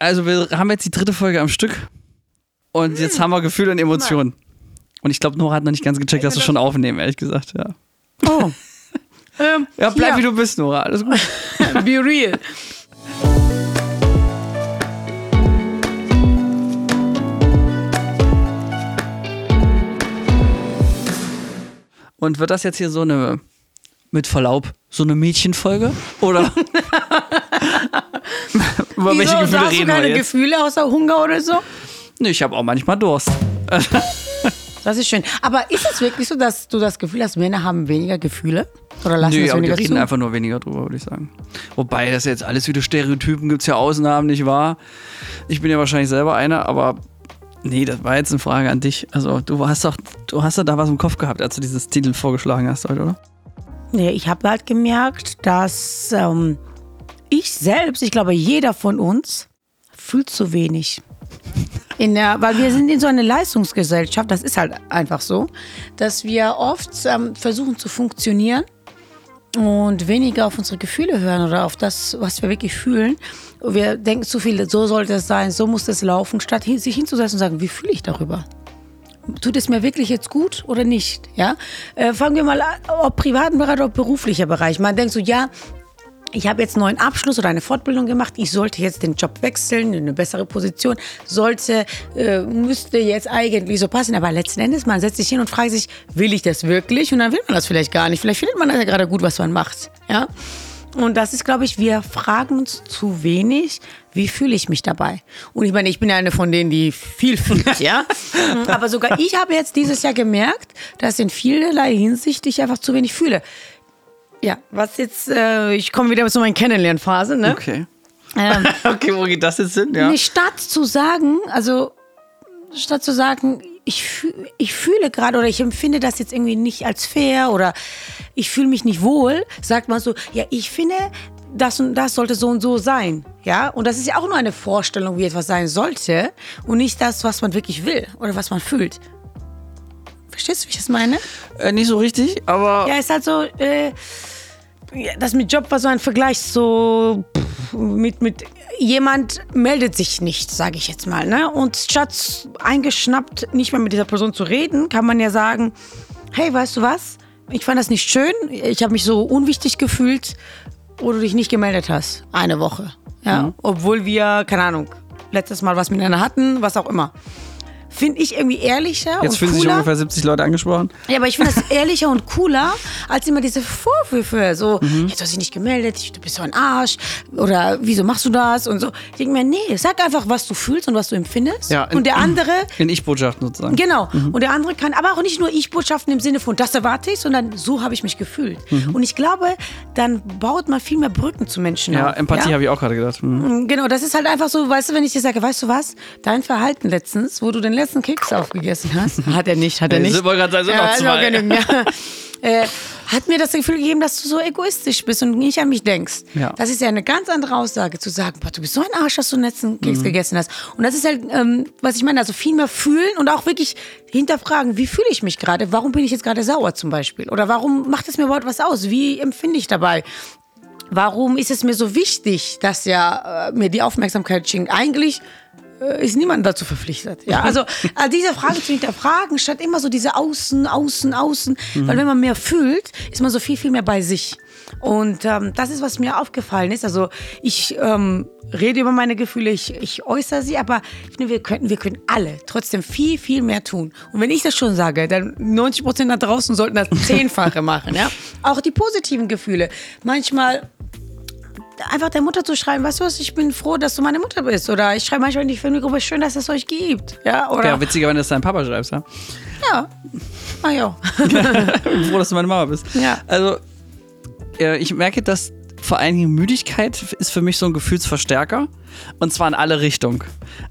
Also wir haben jetzt die dritte Folge am Stück und jetzt Hm. haben wir Gefühle und Emotionen. Und ich glaube, Nora hat noch nicht ganz gecheckt, dass wir schon aufnehmen, ehrlich gesagt. Ja, Oh. ähm, ja bleib hier. wie du bist, Nora. Alles gut. Be real. Und wird das jetzt hier so eine, mit Verlaub, so eine Mädchenfolge? Oder? Über welche Wieso, Gefühle hast du reden wir keine jetzt? Gefühle außer Hunger oder so? Nee, ich habe auch manchmal Durst. Das ist schön. Aber ist es wirklich so, dass du das Gefühl hast, Männer haben weniger Gefühle? Oder lassen Nee, es aber die weniger reden zu? einfach nur weniger drüber, würde ich sagen. Wobei das jetzt alles wieder Stereotypen, gibt es ja Ausnahmen, nicht wahr? Ich bin ja wahrscheinlich selber einer, aber nee, das war jetzt eine Frage an dich. Also du hast doch, du hast doch da was im Kopf gehabt, als du dieses Titel vorgeschlagen hast heute, oder? Nee, ich habe halt gemerkt, dass ähm, ich selbst, ich glaube, jeder von uns fühlt zu wenig. In der, weil wir sind in so einer Leistungsgesellschaft, das ist halt einfach so, dass wir oft ähm, versuchen zu funktionieren und weniger auf unsere Gefühle hören oder auf das, was wir wirklich fühlen. Wir denken zu viel, so sollte es sein, so muss es laufen, statt sich hinzusetzen und sagen, wie fühle ich darüber? tut es mir wirklich jetzt gut oder nicht? Ja? Äh, fangen wir mal an, ob privaten Bereich oder beruflicher Bereich. Man denkt so, ja, ich habe jetzt einen neuen Abschluss oder eine Fortbildung gemacht, ich sollte jetzt den Job wechseln, in eine bessere Position, sollte, äh, müsste jetzt eigentlich so passen. Aber letzten Endes, man setzt sich hin und fragt sich, will ich das wirklich? Und dann will man das vielleicht gar nicht. Vielleicht findet man das ja gerade gut, was man macht. Ja? Und das ist, glaube ich, wir fragen uns zu wenig, wie fühle ich mich dabei? Und ich meine, ich bin ja eine von denen, die viel fühlt, ja. Aber sogar ich habe jetzt dieses Jahr gemerkt, dass in vielerlei Hinsicht ich einfach zu wenig fühle. Ja, was jetzt, äh, ich komme wieder zu meiner Kennenlernphase, ne? Okay. Ähm, Okay, wo geht das jetzt hin? Ja. Nee, statt zu sagen, also statt zu sagen, ich, ich fühle gerade oder ich empfinde das jetzt irgendwie nicht als fair oder ich fühle mich nicht wohl, sagt man so, ja, ich finde, das und das sollte so und so sein. Ja, und das ist ja auch nur eine Vorstellung, wie etwas sein sollte und nicht das, was man wirklich will oder was man fühlt. Verstehst du, wie ich das meine? Äh, nicht so richtig, aber Ja, ist halt so, äh, ja, das mit Job war so ein Vergleich, so pff, mit, mit jemand meldet sich nicht, sage ich jetzt mal. Ne? Und statt eingeschnappt, nicht mehr mit dieser Person zu reden, kann man ja sagen, hey, weißt du was? Ich fand das nicht schön, ich habe mich so unwichtig gefühlt, wo du dich nicht gemeldet hast. Eine Woche. Ja, obwohl wir, keine Ahnung, letztes Mal was miteinander hatten, was auch immer. Finde ich irgendwie ehrlicher jetzt und fühlen sich ungefähr 70 Leute angesprochen. Ja, aber ich finde das ehrlicher und cooler als immer diese Vorwürfe. So, Mhm. jetzt hast du dich nicht gemeldet, du bist so ein Arsch. Oder wieso machst du das? Und so. Ich denke mir, nee, sag einfach, was du fühlst und was du empfindest. Ja, in- und der andere, In Ich-Botschaften sozusagen. genau. Und der andere kann, aber auch nicht nur Ich-Botschaften im Sinne von, das erwarte ich, sondern so habe ich mich gefühlt. Mhm. Und ich glaube, dann baut man viel mehr Brücken zu Menschen Ja, auf. Empathie habe ich auch gerade gedacht. Mhm. Genau, das ist halt einfach so, weißt du, wenn ich dir sage, weißt du was, dein Verhalten letztens, wo du den letzten Keks aufgegessen hast, hat er nicht, hat er Äh, nicht. wollte gerade sagen, sind noch ja, ist zwei. noch genügend, ja. äh, hat mir das Gefühl gegeben, dass du so egoistisch bist und nicht an mich denkst. Ja. Das ist ja eine ganz andere Aussage, zu sagen, boah, du bist so ein Arsch, dass du den letzten Mhm. Keks gegessen hast. Und das ist halt, ähm, was ich meine, also viel mehr fühlen und auch wirklich hinterfragen, wie fühle ich mich gerade? Warum bin ich jetzt gerade sauer zum Beispiel? Oder warum macht es mir überhaupt was aus? Wie empfinde ich dabei? Warum ist es mir so wichtig, dass ja äh, mir die Aufmerksamkeit schenkt? Eigentlich ist niemand dazu verpflichtet. Ja, also äh, diese Frage zu hinterfragen, statt immer so diese Außen, Außen, Außen. Weil wenn man mehr fühlt, ist man so viel, viel mehr bei sich. Und ähm, das ist, was mir aufgefallen ist. Also ich ähm, rede über meine Gefühle, ich, ich äußere sie, aber ich finde, wir könnten, wir können alle trotzdem viel, viel mehr tun. Und wenn ich das schon sage, dann 90 Prozent da draußen sollten das Zehnfache machen. Ja? Auch die positiven Gefühle. Manchmal einfach der Mutter zu schreiben, weißt du was, ich bin froh, dass du meine Mutter bist. Oder ich schreibe manchmal in die Filmgruppe, schön, dass es euch gibt. Ja, oder? Ja, witziger, wenn du das deinem Papa schreibst, ja. ja. Ah ja. bin froh, dass du meine Mama bist. Ja. Also, ich merke, dass vor allen Dingen Müdigkeit ist für mich so ein Gefühlsverstärker. Und zwar in alle Richtungen.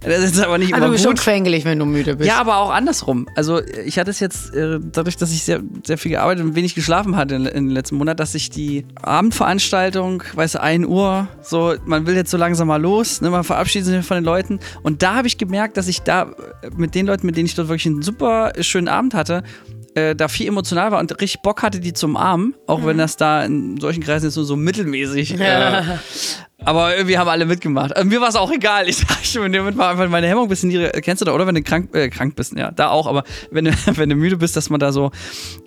Das ist aber nicht Aber immer du bist schon gut. quengelig, wenn du müde bist. Ja, aber auch andersrum. Also ich hatte es jetzt, äh, dadurch, dass ich sehr, sehr viel gearbeitet und wenig geschlafen hatte in, in den letzten Monat, dass ich die Abendveranstaltung, weißt du, 1 Uhr, so, man will jetzt so langsam mal los, ne, man verabschiedet sich von den Leuten. Und da habe ich gemerkt, dass ich da äh, mit den Leuten, mit denen ich dort wirklich einen super schönen Abend hatte, äh, da viel emotional war und richtig Bock hatte, die zum Armen, auch wenn das da in solchen Kreisen jetzt nur so mittelmäßig äh, Aber irgendwie haben alle mitgemacht. Äh, mir war es auch egal. Ich sag schon, damit war einfach meine Hemmung ein bisschen niedrig. Kennst du da, oder? Wenn du krank, äh, krank bist, ja, da auch. Aber wenn du, wenn du müde bist, dass man da so,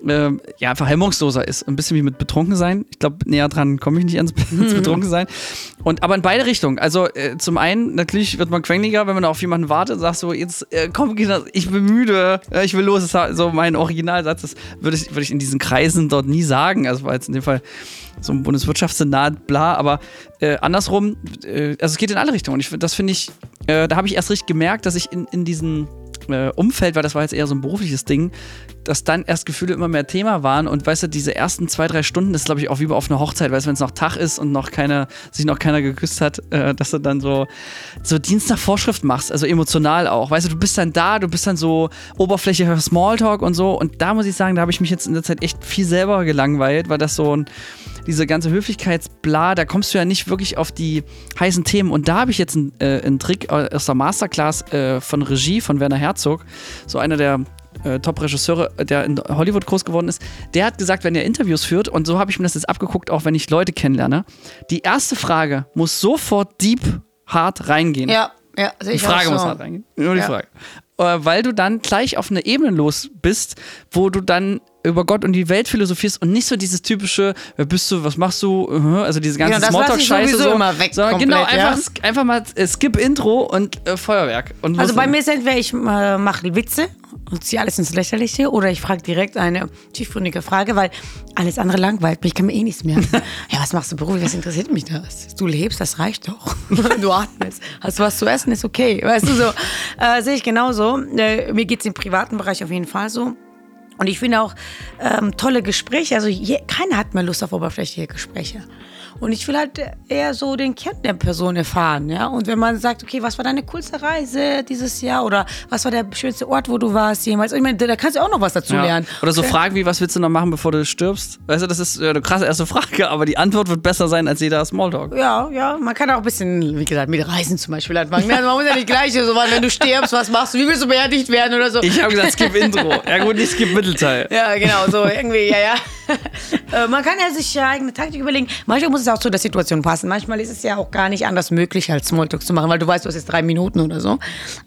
äh, ja, einfach hemmungsloser ist. Ein bisschen wie mit betrunken sein. Ich glaube, näher dran komme ich nicht ans, ans betrunken sein. Und, aber in beide Richtungen. Also, äh, zum einen, natürlich wird man quengeliger, wenn man auf jemanden wartet und sagt so, jetzt, äh, komm, ich bin müde, ich will los. Das ist so mein Originalsatz. Das würde ich, würde ich in diesen Kreisen dort nie sagen. Also, war jetzt in dem Fall so ein Bundeswirtschaftssenat, bla, aber äh, andersrum, äh, also es geht in alle Richtungen. Und ich, das finde ich, äh, da habe ich erst richtig gemerkt, dass ich in, in diesem äh, Umfeld, weil das war jetzt eher so ein berufliches Ding, dass dann erst Gefühle immer mehr Thema waren und weißt du, diese ersten zwei, drei Stunden ist, glaube ich, auch wie auf einer Hochzeit, weißt du, wenn es noch Tag ist und noch keine, sich noch keiner geküsst hat, äh, dass du dann so, so Dienst nach Vorschrift machst, also emotional auch. Weißt du, du bist dann da, du bist dann so oberflächlicher Smalltalk und so und da muss ich sagen, da habe ich mich jetzt in der Zeit echt viel selber gelangweilt, weil das so ein diese ganze Höflichkeitsbla, da kommst du ja nicht wirklich auf die heißen Themen. Und da habe ich jetzt einen, äh, einen Trick aus der Masterclass äh, von Regie von Werner Herzog, so einer der äh, Top-Regisseure, der in Hollywood groß geworden ist, der hat gesagt, wenn er Interviews führt, und so habe ich mir das jetzt abgeguckt, auch wenn ich Leute kennenlerne, die erste Frage muss sofort deep, hart reingehen. Ja, ja, sehe ich Die Frage so. muss hart reingehen. Nur die ja. Frage. Äh, weil du dann gleich auf eine Ebene los bist, wo du dann über Gott und die Welt philosophierst und nicht so dieses typische, wer bist du, was machst du, also diese ganze ja, Smalltalk-Scheiße. so, immer weg sondern genau, komplett, genau, einfach, ja? einfach mal äh, Skip-Intro und äh, Feuerwerk. Und also bei mir ist entweder ich äh, mache Witze und ziehe alles ins Lächerliche oder ich frage direkt eine tiefgründige Frage, weil alles andere langweilt mich, ich kann mir eh nichts mehr. ja, was machst du beruflich, was interessiert mich das? Du lebst, das reicht doch. du atmest. Hast du was zu essen, ist okay. Weißt du, so äh, sehe ich genauso. Äh, mir geht es im privaten Bereich auf jeden Fall so. Und ich finde auch ähm, tolle Gespräche. Also je, keiner hat mehr Lust auf oberflächliche Gespräche. Und ich will halt eher so den Kern der Person erfahren, ja. Und wenn man sagt, okay, was war deine coolste Reise dieses Jahr oder was war der schönste Ort, wo du warst jemals? Ich meine, da kannst du auch noch was dazu ja. lernen. Oder so okay. Fragen wie, was willst du noch machen, bevor du stirbst? Weißt du, das ist eine krasse erste Frage, aber die Antwort wird besser sein als jeder Smalltalk. Ja, ja. Man kann auch ein bisschen, wie gesagt, mit Reisen zum Beispiel anfangen. man muss ja nicht gleich so, wenn du stirbst, was machst du? Wie willst du beerdigt werden oder so? Ich habe gesagt, skip Intro. Ja gut, nicht skip Mittelteil. Ja, genau, so irgendwie, ja, ja. Äh, man kann ja sich ja eigene Taktik überlegen. Manchmal muss es auch zu der Situation passen. Manchmal ist es ja auch gar nicht anders möglich, als Smalltalk zu machen, weil du weißt, du hast jetzt drei Minuten oder so.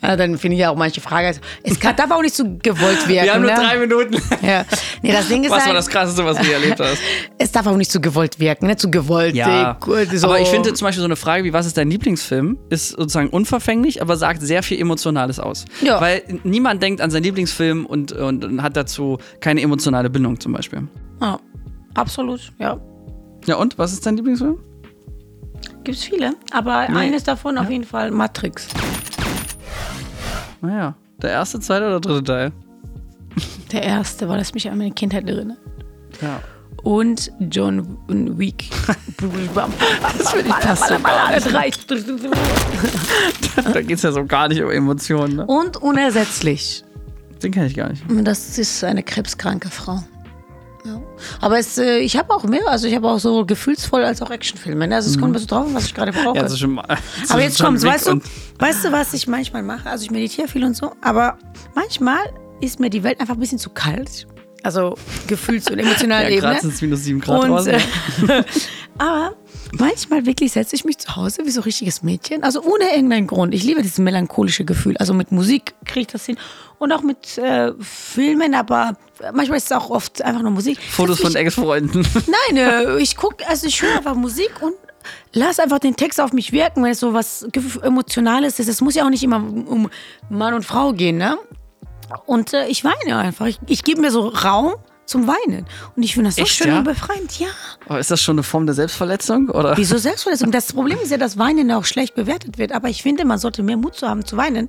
Äh, dann finde ich ja auch manche Fragen. Es kann, darf auch nicht zu gewollt werden. Wir haben nur ne? drei Minuten. Ja. Nee, das Ding ist was halt, war das Krasseste, was du erlebt hast? Es darf auch nicht zu gewollt wirken, ne? zu gewollt. Ja. So. Aber ich finde zum Beispiel so eine Frage wie, was ist dein Lieblingsfilm, ist sozusagen unverfänglich, aber sagt sehr viel Emotionales aus. Ja. Weil niemand denkt an seinen Lieblingsfilm und, und, und hat dazu keine emotionale Bindung zum Beispiel. Ja, absolut, ja. Ja, und? Was ist dein Lieblingsfilm? Gibt es viele, aber nee. eines davon ja. auf jeden Fall Matrix. Naja, der erste, zweite oder dritte Teil? Der erste, weil das mich an meine Kindheit erinnert. Ja. Und John Wick. das finde ich passt so Da geht es ja so gar nicht um Emotionen. Ne? Und unersetzlich. Den kenne ich gar nicht. Das ist eine krebskranke Frau. Ja. Aber es, äh, ich habe auch mehr, also ich habe auch so gefühlsvoll als auch Actionfilme. Ne? Also es kommt ein bisschen drauf, was ich gerade brauche. Ja, also schon mal, aber jetzt kommt's, weißt du, weißt du, was ich manchmal mache? Also ich meditiere viel und so, aber manchmal ist mir die Welt einfach ein bisschen zu kalt. Also gefühls- und emotional ja, Ebene. Gerade sind es minus 7 Grad und, draußen. Äh, aber manchmal wirklich setze ich mich zu Hause wie so ein richtiges Mädchen. Also ohne irgendeinen Grund. Ich liebe dieses melancholische Gefühl. Also mit Musik kriege ich das hin. Und auch mit äh, Filmen, aber manchmal ist es auch oft einfach nur Musik. Fotos von Ex-Freunden. Nein, äh, ich gucke, also ich höre einfach Musik und lass einfach den Text auf mich wirken, wenn es so was Emotionales ist. Es muss ja auch nicht immer um Mann und Frau gehen, ne? Und äh, ich weine einfach. Ich, ich gebe mir so Raum zum Weinen. Und ich finde das so Echt, schön ja? und befreiend, ja. Aber ist das schon eine Form der Selbstverletzung? Oder? Wieso Selbstverletzung? Das Problem ist ja, dass Weinen auch schlecht bewertet wird. Aber ich finde, man sollte mehr Mut zu haben zu weinen.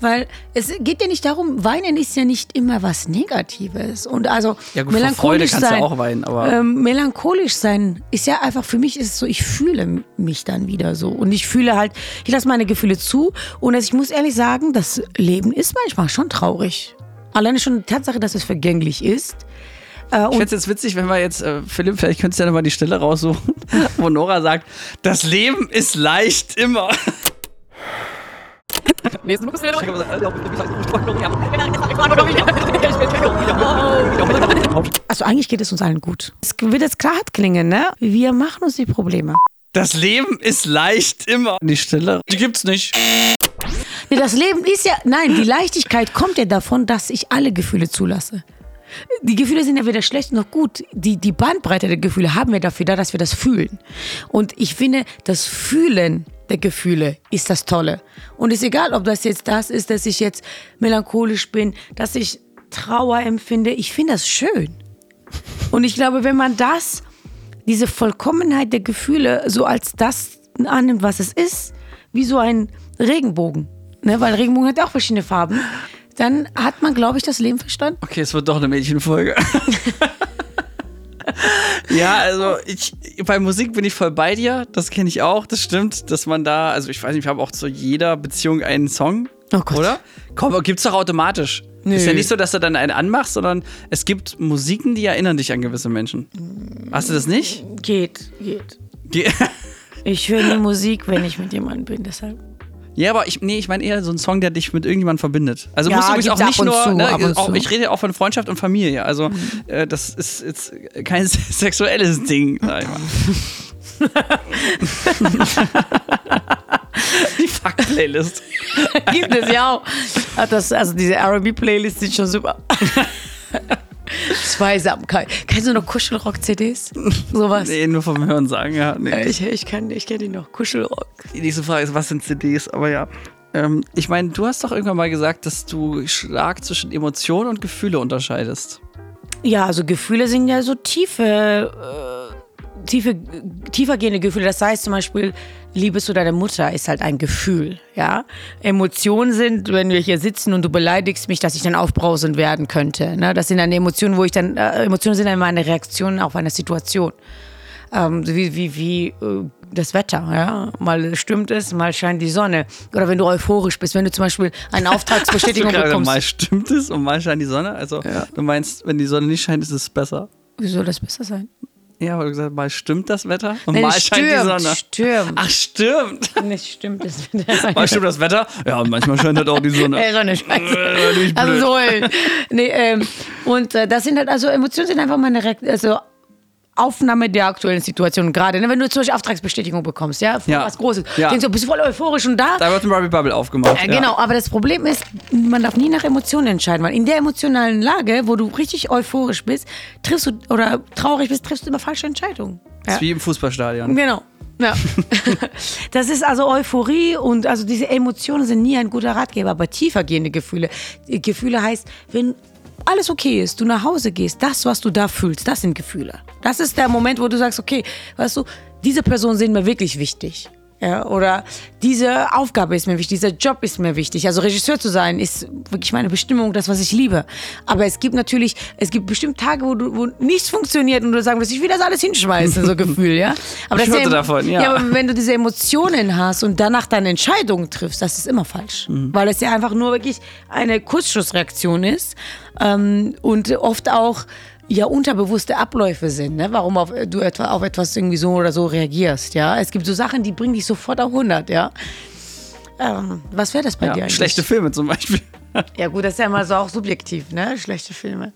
Weil es geht ja nicht darum, Weinen ist ja nicht immer was Negatives. Und also ja gut, melancholisch Freude sein, du auch weinen, aber ähm, melancholisch sein ist ja einfach, für mich ist es so, ich fühle mich dann wieder so. Und ich fühle halt, ich lasse meine Gefühle zu. Und ich muss ehrlich sagen, das Leben ist manchmal schon traurig. Alleine schon die Tatsache, dass es vergänglich ist, äh, ich fände es jetzt witzig, wenn wir jetzt, äh, Philipp, vielleicht könntest du ja nochmal die Stelle raussuchen, wo Nora sagt, das Leben ist leicht immer. Also eigentlich geht es uns allen gut. Es wird jetzt klar klingen, ne? Wir machen uns die Probleme. Das Leben ist leicht immer. Die Stille, die gibt's nicht. Nee, das Leben ist ja, nein, die Leichtigkeit kommt ja davon, dass ich alle Gefühle zulasse. Die Gefühle sind ja weder schlecht noch gut. Die, die Bandbreite der Gefühle haben wir dafür da, dass wir das fühlen. Und ich finde, das Fühlen der Gefühle ist das Tolle. Und es ist egal, ob das jetzt das ist, dass ich jetzt melancholisch bin, dass ich Trauer empfinde. Ich finde das schön. Und ich glaube, wenn man das, diese Vollkommenheit der Gefühle so als das annimmt, was es ist, wie so ein Regenbogen, ne? weil Regenbogen hat auch verschiedene Farben, dann hat man, glaube ich, das Leben verstanden. Okay, es wird doch eine Mädchenfolge. ja, also ich bei Musik bin ich voll bei dir. Das kenne ich auch. Das stimmt, dass man da, also ich weiß nicht, wir haben auch zu jeder Beziehung einen Song, Oh Gott. oder? Komm, gibt's doch automatisch. Nö. Ist ja nicht so, dass du dann einen anmachst, sondern es gibt Musiken, die erinnern dich an gewisse Menschen. Hast du das nicht? Geht, geht. Die, Ich höre nie Musik, wenn ich mit jemandem bin, deshalb. Ja, aber ich, nee, ich meine eher so einen Song, der dich mit irgendjemandem verbindet. Also Ja, musst du übrigens auch nicht nur, zu, ne, auch. Mhm. ich rede ja auch von Freundschaft und Familie. Also äh, das ist jetzt kein sexuelles Ding, sag ich mal. Die Fuck-Playlist. Gibt es ja auch. Das, also diese RB-Playlist sind schon super. Zweisamkeit. Kennst du noch Kuschelrock-CDs? Sowas. Nee, nur vom Hören sagen, ja. Nee. Ich, ich, kann, ich kenne die noch. Kuschelrock. Die nächste Frage ist, was sind CDs? Aber ja. Ähm, ich meine, du hast doch irgendwann mal gesagt, dass du stark zwischen Emotionen und Gefühle unterscheidest. Ja, also Gefühle sind ja so tiefe, äh, tiefe, tiefergehende Gefühle. Das heißt zum Beispiel, Liebe zu deiner Mutter ist halt ein Gefühl, ja. Emotionen sind, wenn wir hier sitzen und du beleidigst mich, dass ich dann aufbrausend werden könnte. Ne? Das sind dann Emotionen, wo ich dann, äh, Emotionen sind dann meine Reaktionen auf eine Situation. Ähm, wie wie, wie äh, das Wetter, ja. Mal stimmt es, mal scheint die Sonne. Oder wenn du euphorisch bist, wenn du zum Beispiel eine Auftragsbestätigung Hast du bekommst. Mal stimmt es und mal scheint die Sonne. Also du meinst, wenn die Sonne nicht scheint, ist es besser. Wie soll das besser sein? Ja, weil du gesagt hast, mal stimmt das Wetter und Wenn mal es scheint die stürmt, Sonne. stürmt. Ach, stimmt. Nicht stimmt es. Mal stimmt das Wetter? Ja, und manchmal scheint halt auch die Sonne. Ey, so eine Scheiße. Äh, Also so. Nee, ähm, und äh, das sind halt, also Emotionen sind einfach meine Re also Aufnahme der aktuellen Situation. Gerade, ne, wenn du zum Beispiel Auftragsbestätigung bekommst, ja, Ja. was Großes. Ja. Denkst du, bist du voll euphorisch und da. Da wird ein Robbie Bubble aufgemacht. Äh, genau, aber das Problem ist, man darf nie nach Emotionen entscheiden, weil in der emotionalen Lage, wo du richtig euphorisch bist, triffst du oder traurig bist, triffst du immer falsche Entscheidungen. Ja. Ist wie im Fußballstadion. Genau. Ja. das ist also Euphorie und also diese Emotionen sind nie ein guter Ratgeber, aber tiefergehende Gefühle. Gefühle heißt, wenn alles okay ist, du nach Hause gehst, das, was du da fühlst, das sind Gefühle. Das ist der Moment, wo du sagst, okay, weißt du, diese Personen sind mir wirklich wichtig. Ja, oder diese Aufgabe ist mir wichtig, dieser Job ist mir wichtig. Also Regisseur zu sein ist wirklich meine Bestimmung, das, was ich liebe. Aber es gibt natürlich, es gibt bestimmt Tage, wo, du, wo nichts funktioniert und du sagen wirst, ich will das alles hinschmeißen, so Gefühl, ja. Aber Ich das ja, davon, ja. Ja, aber wenn du diese Emotionen hast und danach deine Entscheidungen triffst, das ist immer falsch. Mhm. Weil es ja einfach nur wirklich eine Kurzschlussreaktion ist ähm, und oft auch ja unterbewusste Abläufe sind, ne? warum auf, du etwa auf etwas irgendwie so oder so reagierst. Ja, es gibt so Sachen, die bringen dich sofort auf 100. Ja, ähm, was wäre das bei dir Ja, eigentlich? schlechte Filme zum Beispiel. Ja gut, das ist ja immer so auch subjektiv, ne? Schlechte Filme.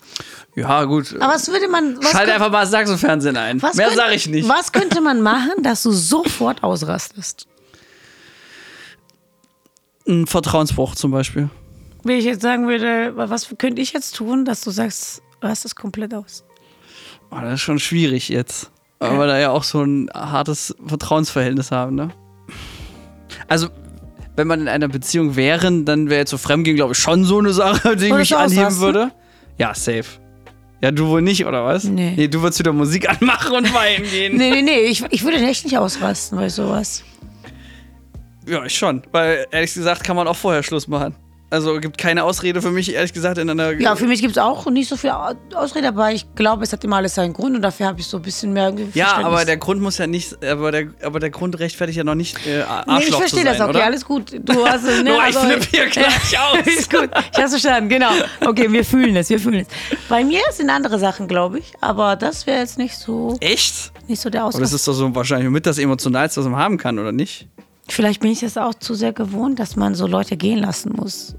Ja, gut. Aber was würde man? Was Schalte könnt- einfach mal Sachsen-Fernsehen ein. was Mehr sage ich nicht. Was könnte man machen, dass du sofort ausrastest? Ein Vertrauensbruch zum Beispiel. Wenn ich jetzt sagen würde, was könnte ich jetzt tun, dass du sagst, rast es komplett aus? Oh, das ist schon schwierig jetzt. Weil wir da ja auch so ein hartes Vertrauensverhältnis haben, ne? Also, wenn man in einer Beziehung wären, dann wäre jetzt so Fremdgehen, glaube ich, schon so eine Sache, die Würdest mich anheben ausrasten? würde. Ja, safe. Ja, du wohl nicht, oder was? Nee. Nee, du würdest wieder Musik anmachen und weinen gehen. Nee, nee, nee, ich, ich würde echt nicht ausrasten bei sowas. Ja, ich schon. Weil, ehrlich gesagt, kann man auch vorher Schluss machen. Also, gibt keine Ausrede für mich, ehrlich gesagt, in einer. Ja, für mich gibt es auch nicht so viel Au- Ausrede, aber ich glaube, es hat immer alles seinen Grund und dafür habe ich so ein bisschen mehr Ja, aber der Grund muss ja nicht, aber der, aber der Grund rechtfertigt ja noch nicht äh, Arschloch Nee, ich verstehe das, okay, oder? alles gut. Du hast es, ne? Ich also- flippe hier gleich aus. ist gut, ich hab's verstanden, genau. Okay, wir fühlen es, wir fühlen es. Bei mir sind andere Sachen, glaube ich, aber das wäre jetzt nicht so, Echt? nicht so der Aber das Ausdruck. ist doch so wahrscheinlich mit das Emotionalste, was man haben kann, oder nicht? Vielleicht bin ich das auch zu sehr gewohnt, dass man so Leute gehen lassen muss.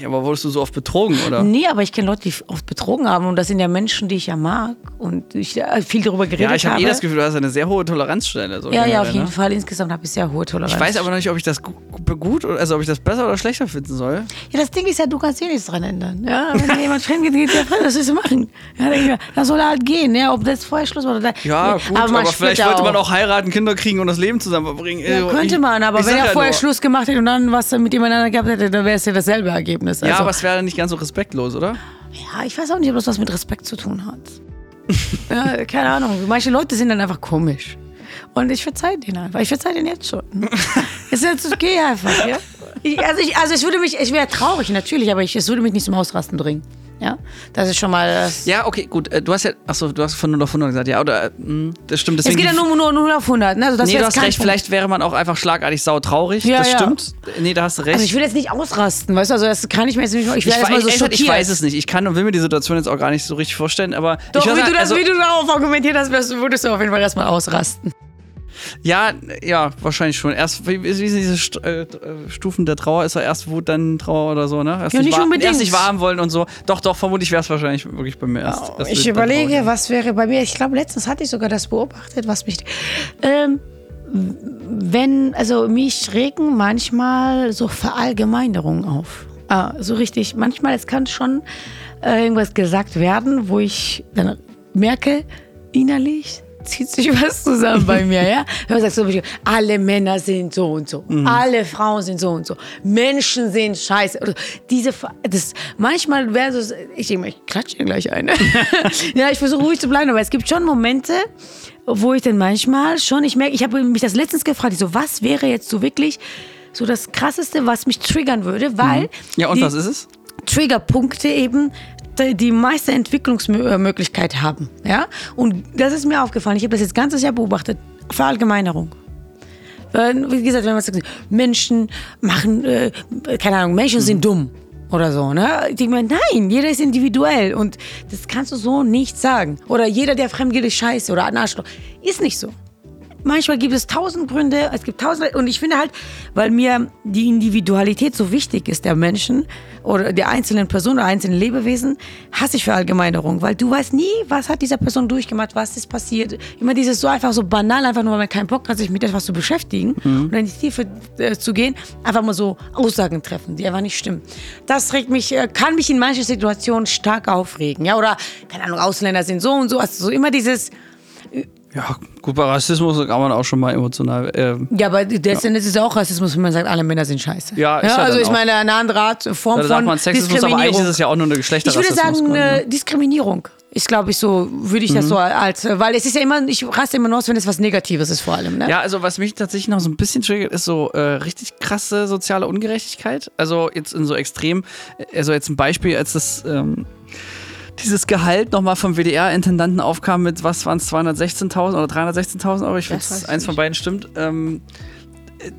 Ja, aber wurdest du so oft betrogen, oder? Nee, aber ich kenne Leute, die oft betrogen haben und das sind ja Menschen, die ich ja mag und ich äh, viel darüber geredet Ja, ich habe habe. eh das Gefühl, du hast eine sehr hohe Toleranzstelle. So ja, ja, auf jeden ne? Fall. Insgesamt habe ich sehr hohe Toleranz. Ich weiß aber noch nicht, ob ich das gu- gut, oder- also ob ich das besser oder schlechter finden soll. Ja, das Ding ist ja, du kannst eh nichts dran ändern. Ja, wenn jemand fremd geht, der fremd, willst du machen? Ja, dann, dann soll er halt gehen, ja, ob das vorher Schluss war oder da. Ja, gut, aber, spürt vielleicht wollte man auch heiraten, Kinder kriegen und das Leben zusammen verbringen. Ja, Also, könnte man, aber ich wenn er ja vorher nur. Schluss gemacht hätte und dann was mit ihm miteinander gehabt hätte, dann wäre es ja dasselbe Ergebnis. Ja, Also, aber es wäre dann nicht ganz so respektlos, oder? ja, ich weiß auch nicht, ob das was mit Respekt zu tun hat. ja, keine Ahnung. Manche Leute sind dann einfach komisch. Und ich verzeihe denen einfach. Ich verzeihe denen jetzt schon. es ist jetzt okay einfach, ja. Ich, also, ich, also ich würde mich, ich wäre traurig natürlich, aber ich, es würde mich nicht zum Ausrasten bringen. Ja, das ist schon mal. Das, Ja, okay, gut. Äh, Du hast ja, achso, du hast von 0 auf 100 gesagt, ja, oder, mh, das stimmt. es Deswegen geht ja nur, nur 0 auf 100. Ne? Also das Nee, du hast recht, Punkt. vielleicht wäre man auch einfach schlagartig sautraurig. Ja, das ja. stimmt. Nee, da hast du recht. Also ich will jetzt nicht ausrasten, weißt du? Also das kann ich mir jetzt nicht. Ich ich, weiß, so schockiert. ich weiß es nicht. Ich kann und will mir die Situation jetzt auch gar nicht so richtig vorstellen, aber Doch, ich wie, du das, also, wie du darauf argumentiert hast, würdest du auf jeden Fall erstmal ausrasten. Ja, ja, wahrscheinlich schon. Erst, wie, wie sind diese St äh, äh, Stufen der Trauer? Ist er erst Wut, dann Trauer oder so, ne? Erst Ja, nicht wahr- unbedingt. Erst nicht warm wollen und so. Doch, doch, vermutlich wäre es wahrscheinlich wirklich bei mir erst. erst Ich überlege, traurig. was wäre bei mir. Ich glaube, letztens hatte ich sogar das beobachtet, was mich. Ähm, wenn, also mich regen manchmal so Verallgemeinerungen auf. Ah, so richtig. Manchmal, es kann schon äh, irgendwas gesagt werden, wo ich dann merke, innerlich zieht sich was zusammen bei mir, ja? Wenn man sagt Beispiel, alle Männer sind so und so, alle Frauen sind so und so, Menschen sind scheiße. Oder diese, das, manchmal wäre so, ich denke mal, ich klatsche hier gleich eine. ja, ich versuche ruhig zu bleiben, aber es gibt schon Momente, wo ich dann manchmal schon, ich merke, ich habe mich das letztens gefragt, ich so, was wäre jetzt so wirklich so das Krasseste, was mich triggern würde, weil Ja, und die, was ist es? Triggerpunkte eben die- meiste Entwicklungsmöglichkeit haben. Ja? Und das ist mir aufgefallen. Ich habe das jetzt ganzes Jahr beobachtet. Verallgemeinerung. Wie gesagt, wenn man sagt, Menschen machen, äh, keine Ahnung, Menschen sind dumm oder so. Ne? Die meinen, nein, jeder ist individuell und das kannst du so nicht sagen. Oder jeder, der fremd ist scheiße oder ein Arschloch. Ist nicht so. Manchmal gibt es tausend Gründe, es gibt tausend, und ich finde halt, weil mir die Individualität so wichtig ist der Menschen oder der einzelnen Person oder einzelnen Lebewesen, hasse ich Verallgemeinerung, weil du weißt nie, was hat dieser Person durchgemacht, was ist passiert. Immer dieses so einfach so banal, einfach nur, weil man keinen Bock hat, sich mit etwas zu beschäftigen und in die Tiefe äh, zu gehen, einfach mal so Aussagen treffen, die einfach nicht stimmen. Das regt mich, äh, kann mich in manchen Situationen stark aufregen, ja, oder, keine Ahnung, Ausländer sind so und so, also so immer dieses, Ja, gut, bei Rassismus kann man auch schon mal emotional. Äh, Ja, aber das, das ist ja auch Rassismus, wenn man sagt, alle Männer sind scheiße. Ja, ist ja also ich auch. meine, eine andere Art, Form da sagt von man Sexismus, aber eigentlich ist es ja auch nur eine ich würde Geschlechterrassismus. sagen, eine ne? Diskriminierung ist, glaube ich, so, würde ich das Mhm. so als, weil es ist ja immer, ich raste immer nur aus, wenn es was Negatives ist vor allem, ne? Ja, also was mich tatsächlich noch so ein bisschen triggert, ist so äh, richtig krasse soziale Ungerechtigkeit. Also jetzt in so extrem, also jetzt ein Beispiel, als das ähm, dieses Gehalt nochmal vom WDR-Intendanten aufkam mit, was waren es, 216.000 oder 316.000 Euro, ich weiß, eins von beiden stimmt. Ähm,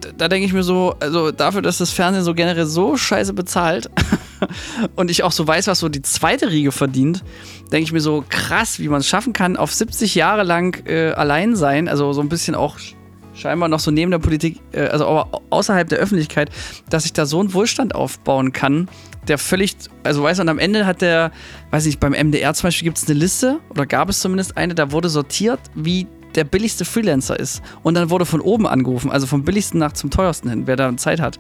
da- da denke ich mir so, also dafür, dass das Fernsehen so generell so scheiße bezahlt und ich auch so weiß, was so die zweite Riege verdient, denke ich mir so krass, wie man es schaffen kann, auf 70 Jahre lang äh, allein sein, also so ein bisschen auch scheinbar noch so neben der Politik, äh, also au- außerhalb der Öffentlichkeit, dass ich da so einen Wohlstand aufbauen kann, der völlig, also weißt du, und am Ende hat der, weiß nicht, beim MDR zum Beispiel gibt es eine Liste, oder gab es zumindest eine, da wurde sortiert, wie der billigste Freelancer ist. Und dann wurde von oben angerufen, also vom billigsten nach zum teuersten hin, wer da Zeit hat.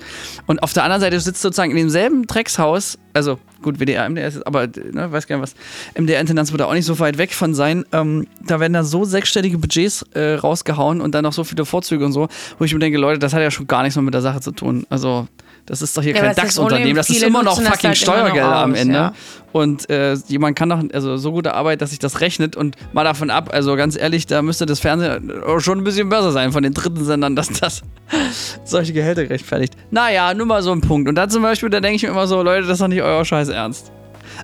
Und auf der anderen Seite sitzt sozusagen in demselben Dreckshaus, also gut, WDR, MDR ist, aber ne, weiß gar nicht was, MDR-Intendanz wird da auch nicht so weit weg von sein. Ähm, da werden da so sechsstellige Budgets äh, rausgehauen und dann noch so viele Vorzüge und so, wo ich mir denke, Leute, das hat ja schon gar nichts mehr mit der Sache zu tun. Also, das ist doch hier Ja, kein DAX-Unternehmen, das ist immer noch fucking halt Steuergelder am Ende. ja. Und äh, jemand kann doch, also so gute Arbeit, dass sich das rechnet und mal davon ab, also ganz ehrlich, da müsste das Fernsehen schon ein bisschen besser sein von den dritten Sendern, dass das solche Gehälter rechtfertigt. Naja, nur mal so ein Punkt. Und da zum Beispiel, da denke ich mir immer so, Leute, das ist doch nicht euer Scheiß ernst.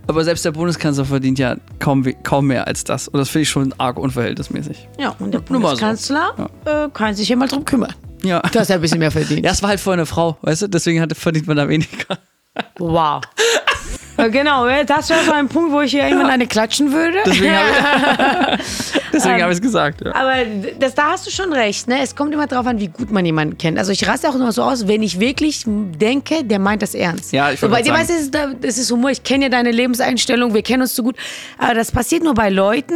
Aber selbst der Bundeskanzler verdient ja kaum, kaum mehr als das. Und das finde ich schon arg unverhältnismäßig. Ja, und der mal so. Bundeskanzler äh, kann sich ja mal drum kümmern, Ja. dass er ein bisschen mehr verdient. Ja, es war halt vorher eine Frau, weißt du? Deswegen hat, verdient man da weniger. Wow. Äh, Genau, ja, das wäre so ein Punkt, wo ich hier irgendwann eine klatschen würde. Deswegen habe ich hab es gesagt. Ja. Aber das, da hast du schon recht. Ne? Es kommt immer darauf an, wie gut man jemanden kennt. Also ich raste auch immer so aus, wenn ich wirklich denke, der meint das ernst. Ja, ich so, Bei dir weißt du, das ist, Humor. Ich kenne ja deine Lebenseinstellung, wir kennen uns so gut. Aber das passiert nur bei Leuten,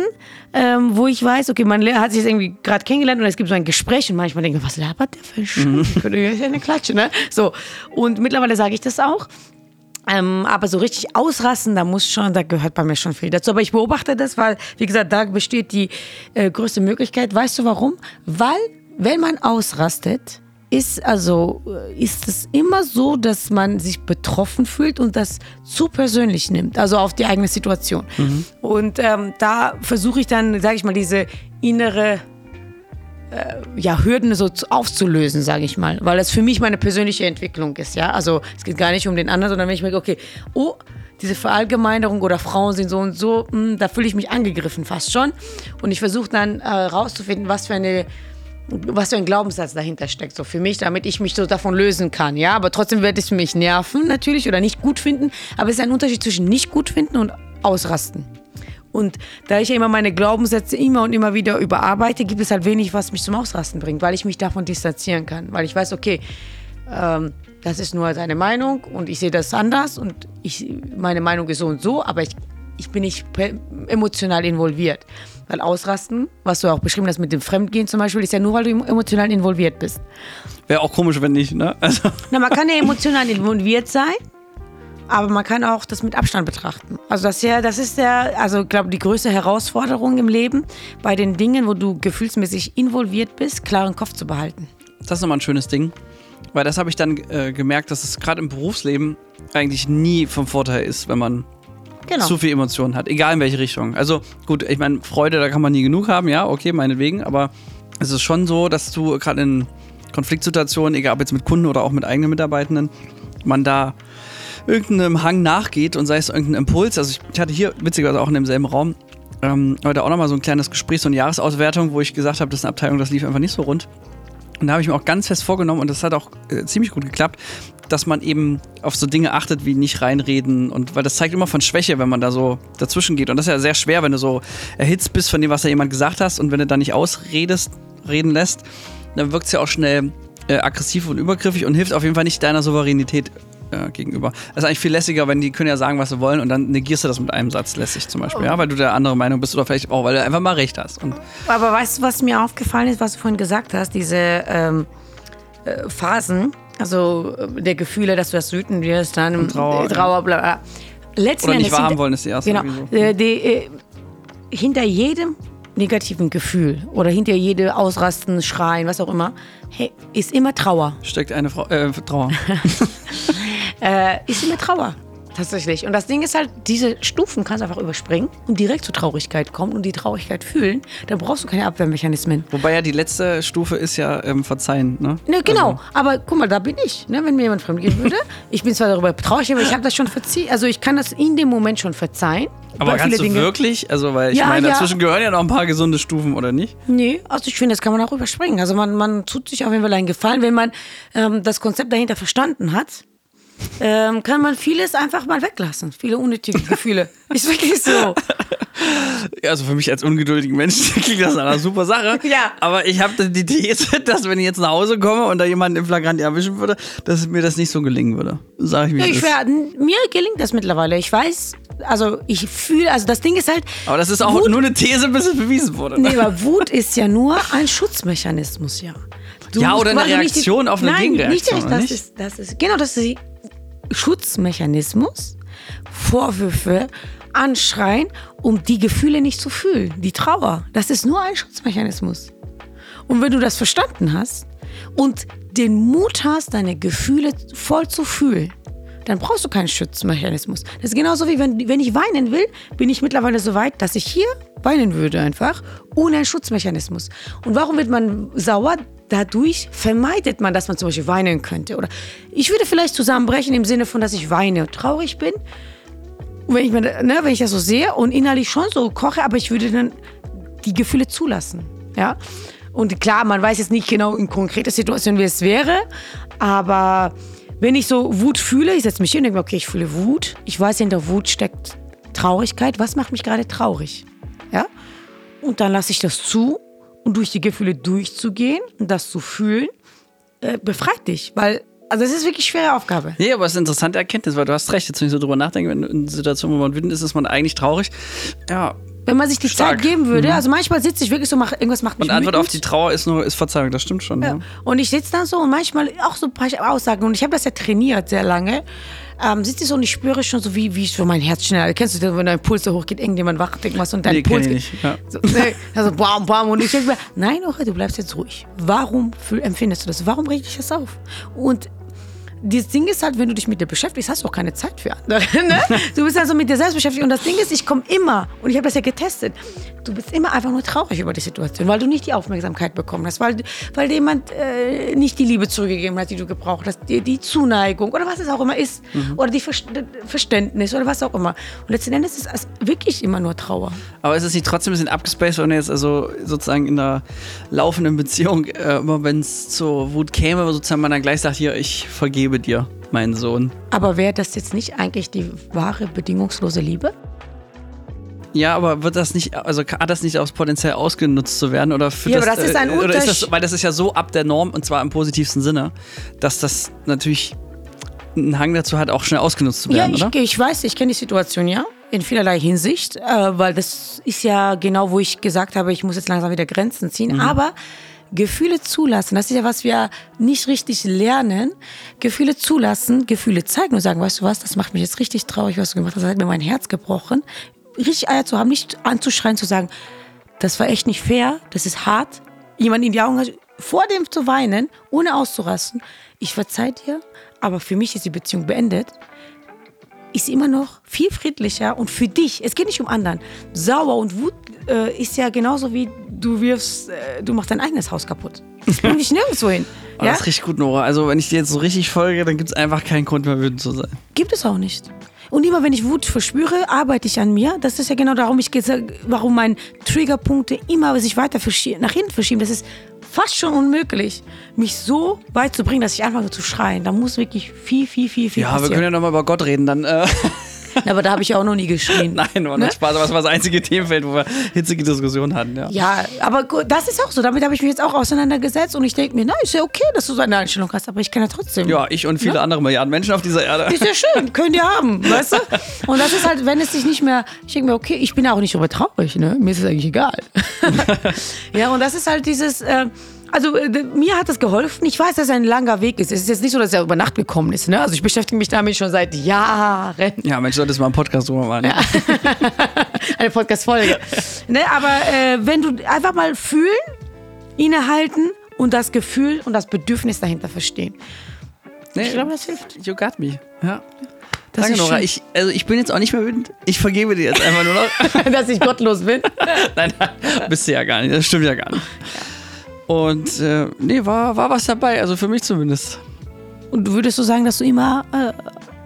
ähm, wo ich weiß, okay, man hat sich jetzt irgendwie gerade kennengelernt und es gibt so ein Gespräch und manchmal denke ich, was labert der für ein Mhm. Scheiß? Ich könnte ja eine Klatsche, ne? So. Und mittlerweile sage ich das auch. Ähm, aber so richtig ausrasten, da muss schon, da gehört bei mir schon viel dazu. Aber ich beobachte das, weil, wie gesagt, da besteht die äh, größte Möglichkeit. Weißt du warum? Weil, wenn man ausrastet, ist also äh, ist es immer so, dass man sich betroffen fühlt und das zu persönlich nimmt, also auf die eigene Situation. Und ähm, da versuche ich dann, sage ich mal, diese innere ja, Hürden so zu- aufzulösen, sage ich mal, weil das für mich meine persönliche Entwicklung ist, ja. Also es geht gar nicht um den anderen, sondern wenn ich merke, okay, oh, diese Verallgemeinerung oder Frauen sind so und so, hm, da fühle ich mich angegriffen fast schon. Und ich versuche dann äh, rauszufinden, was für eine was für ein Glaubenssatz dahinter steckt, so für mich, damit ich mich so davon lösen kann, ja. Aber trotzdem wird es mich nerven, natürlich, oder nicht gut finden. Aber es ist ein Unterschied zwischen nicht gut finden und ausrasten. Und da ich ja immer meine Glaubenssätze immer und immer wieder überarbeite, gibt es halt wenig, was mich zum Ausrasten bringt, weil ich mich davon distanzieren kann. Weil ich weiß, okay, ähm, das ist nur seine Meinung und ich sehe das anders und ich, meine Meinung ist so und so, aber ich, ich bin nicht emotional involviert. Weil Ausrasten, was du auch beschrieben hast mit dem Fremdgehen zum Beispiel, ist ja nur, weil du emotional involviert bist. Wäre auch komisch, wenn nicht, ne? Also, Na, man kann ja emotional involviert sein, aber man kann auch das mit Abstand betrachten. Also das, ist ja, das ist ja, also ich glaube, die größte Herausforderung im Leben, bei den Dingen, wo du gefühlsmäßig involviert bist, klaren Kopf zu behalten. das ist nochmal ein schönes Ding. Weil das habe ich dann äh, gemerkt, dass es gerade im Berufsleben eigentlich nie vom Vorteil ist, wenn man Genau. zu viel Emotionen hat, egal in welche Richtung. Also gut, ich meine, Freude, da kann man nie genug haben, ja, okay, meinetwegen, aber es ist schon so, dass du gerade in Konfliktsituationen, egal ob jetzt mit Kunden oder auch mit eigenen Mitarbeitenden, man da irgendeinem Hang nachgeht und sei es irgendein Impuls. Also ich, hatte hier witzigerweise auch in demselben Raum ähm, heute auch nochmal so ein kleines Gespräch, so eine Jahresauswertung, wo ich gesagt habe, das ist eine Abteilung, das lief einfach nicht so rund. Und da habe ich mir auch ganz fest vorgenommen, und das hat auch äh, ziemlich gut geklappt, dass man eben auf so Dinge achtet wie nicht reinreden und weil das zeigt immer von Schwäche, wenn man da so dazwischen geht. Und das ist ja sehr schwer, wenn du so erhitzt bist von dem, was da jemand gesagt hast und wenn du da nicht ausredest, reden lässt, dann wirkt es ja auch schnell äh, aggressiv und übergriffig und hilft auf jeden Fall nicht deiner Souveränität äh, gegenüber. Das ist eigentlich viel lässiger, wenn die können ja sagen, was sie wollen und dann negierst du das mit einem Satz lässig zum Beispiel, ja, weil du der andere Meinung bist oder vielleicht auch, weil du einfach mal recht hast. Und Aber weißt du, was mir aufgefallen ist, was du vorhin gesagt hast, diese ähm, äh, Phasen, also äh, der Gefühle, dass du das wütend wirst, dann Und Trauer, äh, Trauer bla, bla. Letzten oder nicht wahrhaben wollen ist die erste. Genau. so. Äh, die, hinter jedem negativen Gefühl oder hinter jedem Ausrasten, Schreien, was auch immer, hey, ist immer Trauer. Steckt eine Frau, äh, Trauer. Äh, ist immer Trauer. Tatsächlich. Und das Ding ist halt, diese Stufen kannst du einfach überspringen und direkt zur Traurigkeit kommen und die Traurigkeit fühlen. Dann brauchst du keine Abwehrmechanismen. Wobei ja die letzte Stufe ist ja ähm, verzeihen, ne? Ne, genau. Aber guck mal, da bin ich. Ne, wenn mir jemand fremd gehen würde, ich bin zwar darüber traurig, aber ich habe das schon verziehen. Also ich kann das in dem Moment schon verzeihen. Aber kannst du viele Dinge- wirklich? Also, weil ich Ja, meine, ja. dazwischen gehören ja noch ein paar gesunde Stufen, oder nicht? Nee, also ich finde, das kann man auch überspringen. Also man, man tut sich auf jeden Fall einen Gefallen, wenn man ähm, das Konzept dahinter verstanden hat. Ähm, kann man vieles einfach mal weglassen. Viele unnötige Gefühle. Ist wirklich so. Ja, Also für mich als ungeduldigen Mensch klingt das nach einer super Sache. Ja. Aber ich habe die These, dass wenn ich jetzt nach Hause komme und da jemanden im Flagrant erwischen würde, dass mir das nicht so gelingen würde. Sag ich mir. Ich wär, mir gelingt das mittlerweile. Ich weiß, also ich fühle, also das Ding ist halt. aber das ist auch Wut, nur eine These, bis es bewiesen wurde. Nee, aber Wut ist ja nur ein Schutzmechanismus, ja. Du Ja, oder eine nicht die- Reaktion auf eine Nein, Gegenreaktion, Nicht, das, nicht? Ist, das ist, genau, das ist die Schutzmechanismus. Vorwürfe, Anschreien, um die Gefühle nicht zu fühlen. Die Trauer, das ist nur ein Schutzmechanismus. Und wenn du das verstanden hast und den Mut hast, deine Gefühle voll zu fühlen, dann brauchst du keinen Schutzmechanismus. Das ist genauso wie wenn, wenn ich weinen will, bin ich mittlerweile so weit, dass ich hier weinen würde einfach, ohne einen Schutzmechanismus. Und warum wird man sauer? Dadurch vermeidet man, dass man zum Beispiel weinen könnte. Oder ich würde vielleicht zusammenbrechen im Sinne von, dass ich weine und traurig bin. Und wenn ich, mir, ne, wenn ich das so sehe und innerlich schon so koche, aber ich würde dann die Gefühle zulassen. Ja? Und klar, man weiß jetzt nicht genau in konkreter Situation, wie es wäre, aber wenn ich so Wut fühle, ich setze mich hin und denke mir, okay, ich fühle Wut. Ich weiß, hinter Wut steckt Traurigkeit. Was macht mich gerade traurig? Ja? Und dann lasse ich das zu und durch die Gefühle durchzugehen und das zu fühlen, äh, befreit dich. Weil, also es ist wirklich eine schwere Aufgabe. Nee, aber es ist eine interessante Erkenntnis, weil du hast recht, jetzt wenn ich so drüber nachdenke, wenn in Situationen, wo man wütend ist, ist man eigentlich traurig. Ja. Wenn man sich die Stark. Zeit geben würde, also manchmal sitze ich wirklich so, mach, irgendwas macht mich Und Antwort wütend. auf die Trauer ist nur ist Verzeihung, das stimmt schon. Ja. Ja. Und ich sitze dann so und manchmal auch so ein paar Aussagen. Und ich habe das ja trainiert sehr lange. Ähm, sitze ich so und ich spüre schon so, wie, wie so mein Herz schnell. Kennst du das, wenn dein Puls so hoch geht, irgendjemand wacht, irgendwas und dein Nee, Puls ich geht. nicht, ja. So, ne, also bam, bam. Und ich denke mir, nein, okay, du bleibst jetzt ruhig. Warum empfindest du das? Warum regt dich das auf? Und das Ding ist halt, wenn du dich mit dir beschäftigst, hast du auch keine Zeit für andere. Ne? Du bist also mit dir selbst beschäftigt. Und das Ding ist, ich komme immer, und ich habe das ja getestet, du bist immer einfach nur traurig über die Situation, weil du nicht die Aufmerksamkeit bekommen hast, weil, weil dir jemand äh, nicht die Liebe zurückgegeben hat, die du gebraucht hast, die, die Zuneigung oder was es auch immer ist, oder die Verst Verständnis oder was auch immer. Und letzten Endes ist es wirklich immer nur Trauer. Aber ist es nicht trotzdem ein bisschen abgespaced, wenn du jetzt also sozusagen in einer laufenden Beziehung, äh, immer wenn es zur Wut käme, sozusagen man dann gleich sagt, hier, ich vergebe dir, meinen Sohn. Aber wäre das jetzt nicht eigentlich die wahre, bedingungslose Liebe? Ja, aber wird das nicht, also hat das nicht auch potenziell ausgenutzt zu werden? Oder Ja, das, aber das ist ein äh, oder ist Unterschied. das, Weil das ist ja so ab der Norm und zwar im positivsten Sinne, dass das natürlich einen Hang dazu hat, auch schnell ausgenutzt zu werden, ja, oder? ich, ich weiß, ich kenne die Situation, ja. In vielerlei Hinsicht, äh, weil das ist ja genau, wo ich gesagt habe, ich muss jetzt langsam wieder Grenzen ziehen. Mhm. Aber Gefühle zulassen, das ist ja, was wir nicht richtig lernen. Gefühle zulassen, Gefühle zeigen und sagen, weißt du was, das macht mich jetzt richtig traurig, was du gemacht hast, das hat mir mein Herz gebrochen. Richtig Eier zu haben, nicht anzuschreien, zu sagen, das war echt nicht fair, das ist hart. Jemand in die Augen vor dem zu weinen, ohne auszurasten. Ich verzeih dir, aber für mich ist die Beziehung beendet ist immer noch viel friedlicher und für dich, es geht nicht um anderen. Sauer und Wut äh, ist ja genauso wie du wirfst, äh, du machst dein eigenes Haus kaputt. Das bringt dich nirgendwo hin. Oh, Ja? Das ist richtig gut, Nora. Also, wenn ich dir jetzt so richtig folge, dann gibt es einfach keinen Grund mehr, wütend zu sein. Gibt es auch nicht. Und immer wenn ich Wut verspüre, arbeite ich an mir. Das ist ja genau darum, ich warum meine Triggerpunkte immer sich weiter nach hinten verschieben. Das ist fast schon unmöglich, mich so weit zu bringen, dass ich anfange zu schreien. Da muss wirklich viel, viel, viel, viel Ja, wir passieren. können ja nochmal über Gott reden. Dann, äh, Aber da habe ich auch noch nie geschrien. nein, war Ne? Spaß. Aber es war das einzige Themenfeld, wo wir hitzige Diskussionen hatten. Ja. Ja, aber das ist auch so. Damit habe ich mich jetzt auch auseinandergesetzt und ich denke mir, na, ist ja okay, dass du so eine Einstellung hast, aber ich kann ja trotzdem. Ja, ich und viele andere Milliarden Menschen auf dieser Erde. Ist ja schön, könnt ihr haben, weißt du? Und das ist halt, wenn es sich nicht mehr, ich denke mir, okay, ich bin ja auch nicht darüber traurig, ne? Mir ist es eigentlich egal. ja, und das ist halt dieses, äh, also äh, mir hat das geholfen. Ich weiß, dass es ein langer Weg ist. Es ist jetzt nicht so, dass er über Nacht gekommen ist, ne? Also ich beschäftige mich damit schon seit Jahren. Ja, Mensch, solltest mal einen Podcast drüber machen. eine Podcast-Folge. ne, aber äh, wenn du einfach mal fühlen, innehalten und das Gefühl und das Bedürfnis dahinter verstehen. Nee, Ich glaube, das hilft. You got me. Ja. Das Danke, Nora. Ich, also ich bin jetzt auch nicht mehr wütend. Ich vergebe dir jetzt einfach nur noch. Dass ich gottlos bin. nein, nein, bist du ja gar nicht. Das stimmt ja gar nicht. Und äh, nee, war, war was dabei. Also für mich zumindest. Und du würdest so sagen, dass du immer äh,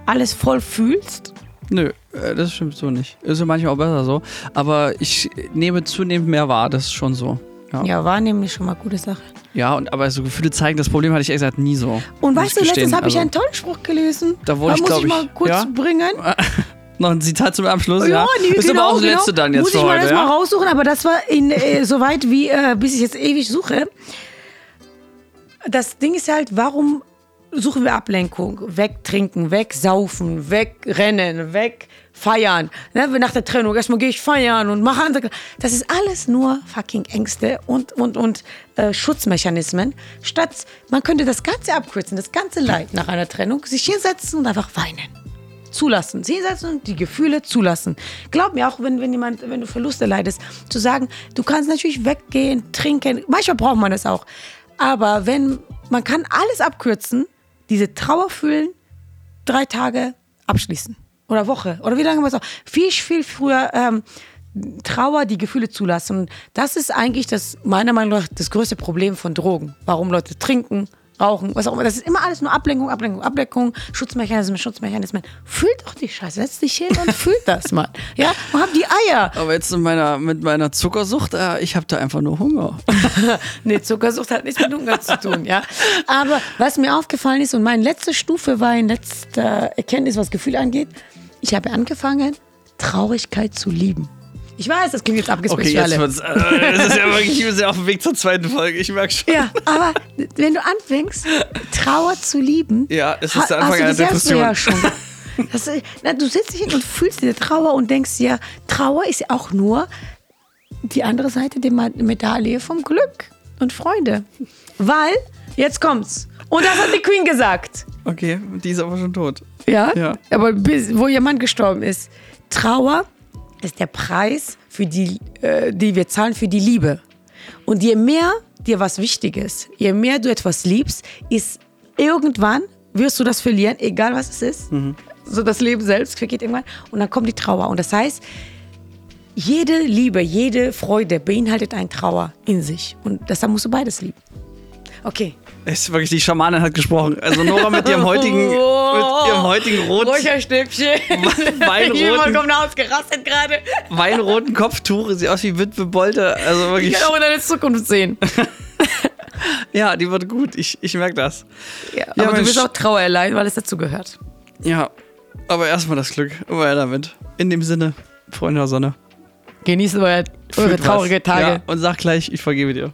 alles voll fühlst? Nö, äh, das stimmt so nicht. Ist ja manchmal auch besser so. Aber ich nehme zunehmend mehr wahr. Das ist schon so. Ja, Ja, war nämlich schon mal gute Sache. ja und aber so Gefühle zeigen, das Problem hatte ich ehrlich gesagt nie so. Und weißt du, ich letztens habe ich Also, einen tollen Spruch gelesen. Da wurde ich, muss glaub ich mal ich- kurz ja? bringen. Noch ein Zitat zum Abschluss, ja? nee, Bist aber auch das letzte dann jetzt Muss für ich mal heute, das ja? mal raussuchen, aber das war in äh, so weit wie, äh, bis ich jetzt ewig suche. Das Ding ist halt, warum suchen wir Ablenkung? Wegtrinken, wegsaufen, wegrennen, wegfeiern. Ne? Nach der Trennung erstmal gehe ich feiern und mache andere. Das ist alles nur fucking Ängste und, und, und äh, Schutzmechanismen. Statt, man könnte das Ganze abkürzen, das ganze Leid nach einer Trennung, sich hinsetzen und einfach weinen zulassen. Sie hinsetzen und die Gefühle zulassen. Glaub mir auch, wenn, wenn jemand, wenn du Verluste leidest, zu sagen, du kannst natürlich weggehen, trinken. Manchmal braucht man das auch. Aber wenn, man kann alles abkürzen, diese Trauer fühlen, drei Tage abschließen. Oder Woche. Oder wie lange man es auch. Viel, viel früher ähm, Trauer, die Gefühle zulassen. Das ist eigentlich das, meiner Meinung nach, das größte Problem von Drogen. Warum Leute trinken, Rauchen, was auch immer. Das ist immer alles nur Ablenkung, Ablenkung, Ablenkung, Schutzmechanismen, Schutzmechanismen. Fühlt doch die Scheiße. Setz dich hin und fühlt das mal. Ja, und hab die Eier. Aber jetzt mit meiner, mit meiner Zuckersucht, äh, ich habe da einfach nur Hunger. nee, Zuckersucht hat nichts mit Hunger zu tun, ja. Aber was mir aufgefallen ist und meine letzte Stufe war in letzter Erkenntnis, was Gefühl angeht, ich habe angefangen, Traurigkeit zu lieben. Ich weiß, das klingt jetzt abgespaced Okay, jetzt wird's, äh, das ist ja wirklich, ja auf dem Weg zur zweiten Folge, ich merke schon. Ja, aber wenn du anfängst, Trauer zu lieben, Ja, es ist der Anfang einer Depression. Selbstbeherrschung. Das, ist- na, du sitzt dich hin und fühlst diese Trauer und denkst dir, Trauer ist ja auch nur die andere Seite der Medaille vom Glück und Freude. Weil, jetzt kommt's. Und das hat die Queen gesagt. Okay, die ist aber schon tot. Ja? Ja. Aber bis, wo ihr Mann gestorben ist. Trauer ist der Preis, für die, äh, die wir zahlen für die Liebe. Und je mehr dir was wichtig ist, je mehr du etwas liebst, ist irgendwann wirst du das verlieren, egal was es ist. So das Leben selbst vergeht irgendwann. Und dann kommt die Trauer. Und das heißt, jede Liebe, jede Freude beinhaltet ein Trauer in sich. Und deshalb musst du beides lieben. Okay. Es ist wirklich, die Schamanin hat gesprochen. Also Nora mit ihrem heutigen, mit ihrem heutigen rot, Räucherstäbchen. Weinroten- Jemand kommt ausgerastet gerade. weinroten Kopftuch. Sieht aus wie Witwe Bolte. Also Ich wirklich, kann auch in deine Zukunft sehen. ja, die wird gut. Ich, ich merke das. Ja, Ja, aber du wirst auch Trauer erleiden, weil es dazu gehört. Ja, aber erstmal das Glück. Woher damit? In dem Sinne, Freunde der Sonne. Genießt eure, eure traurige Tage. Ja, und sag gleich, ich vergebe dir.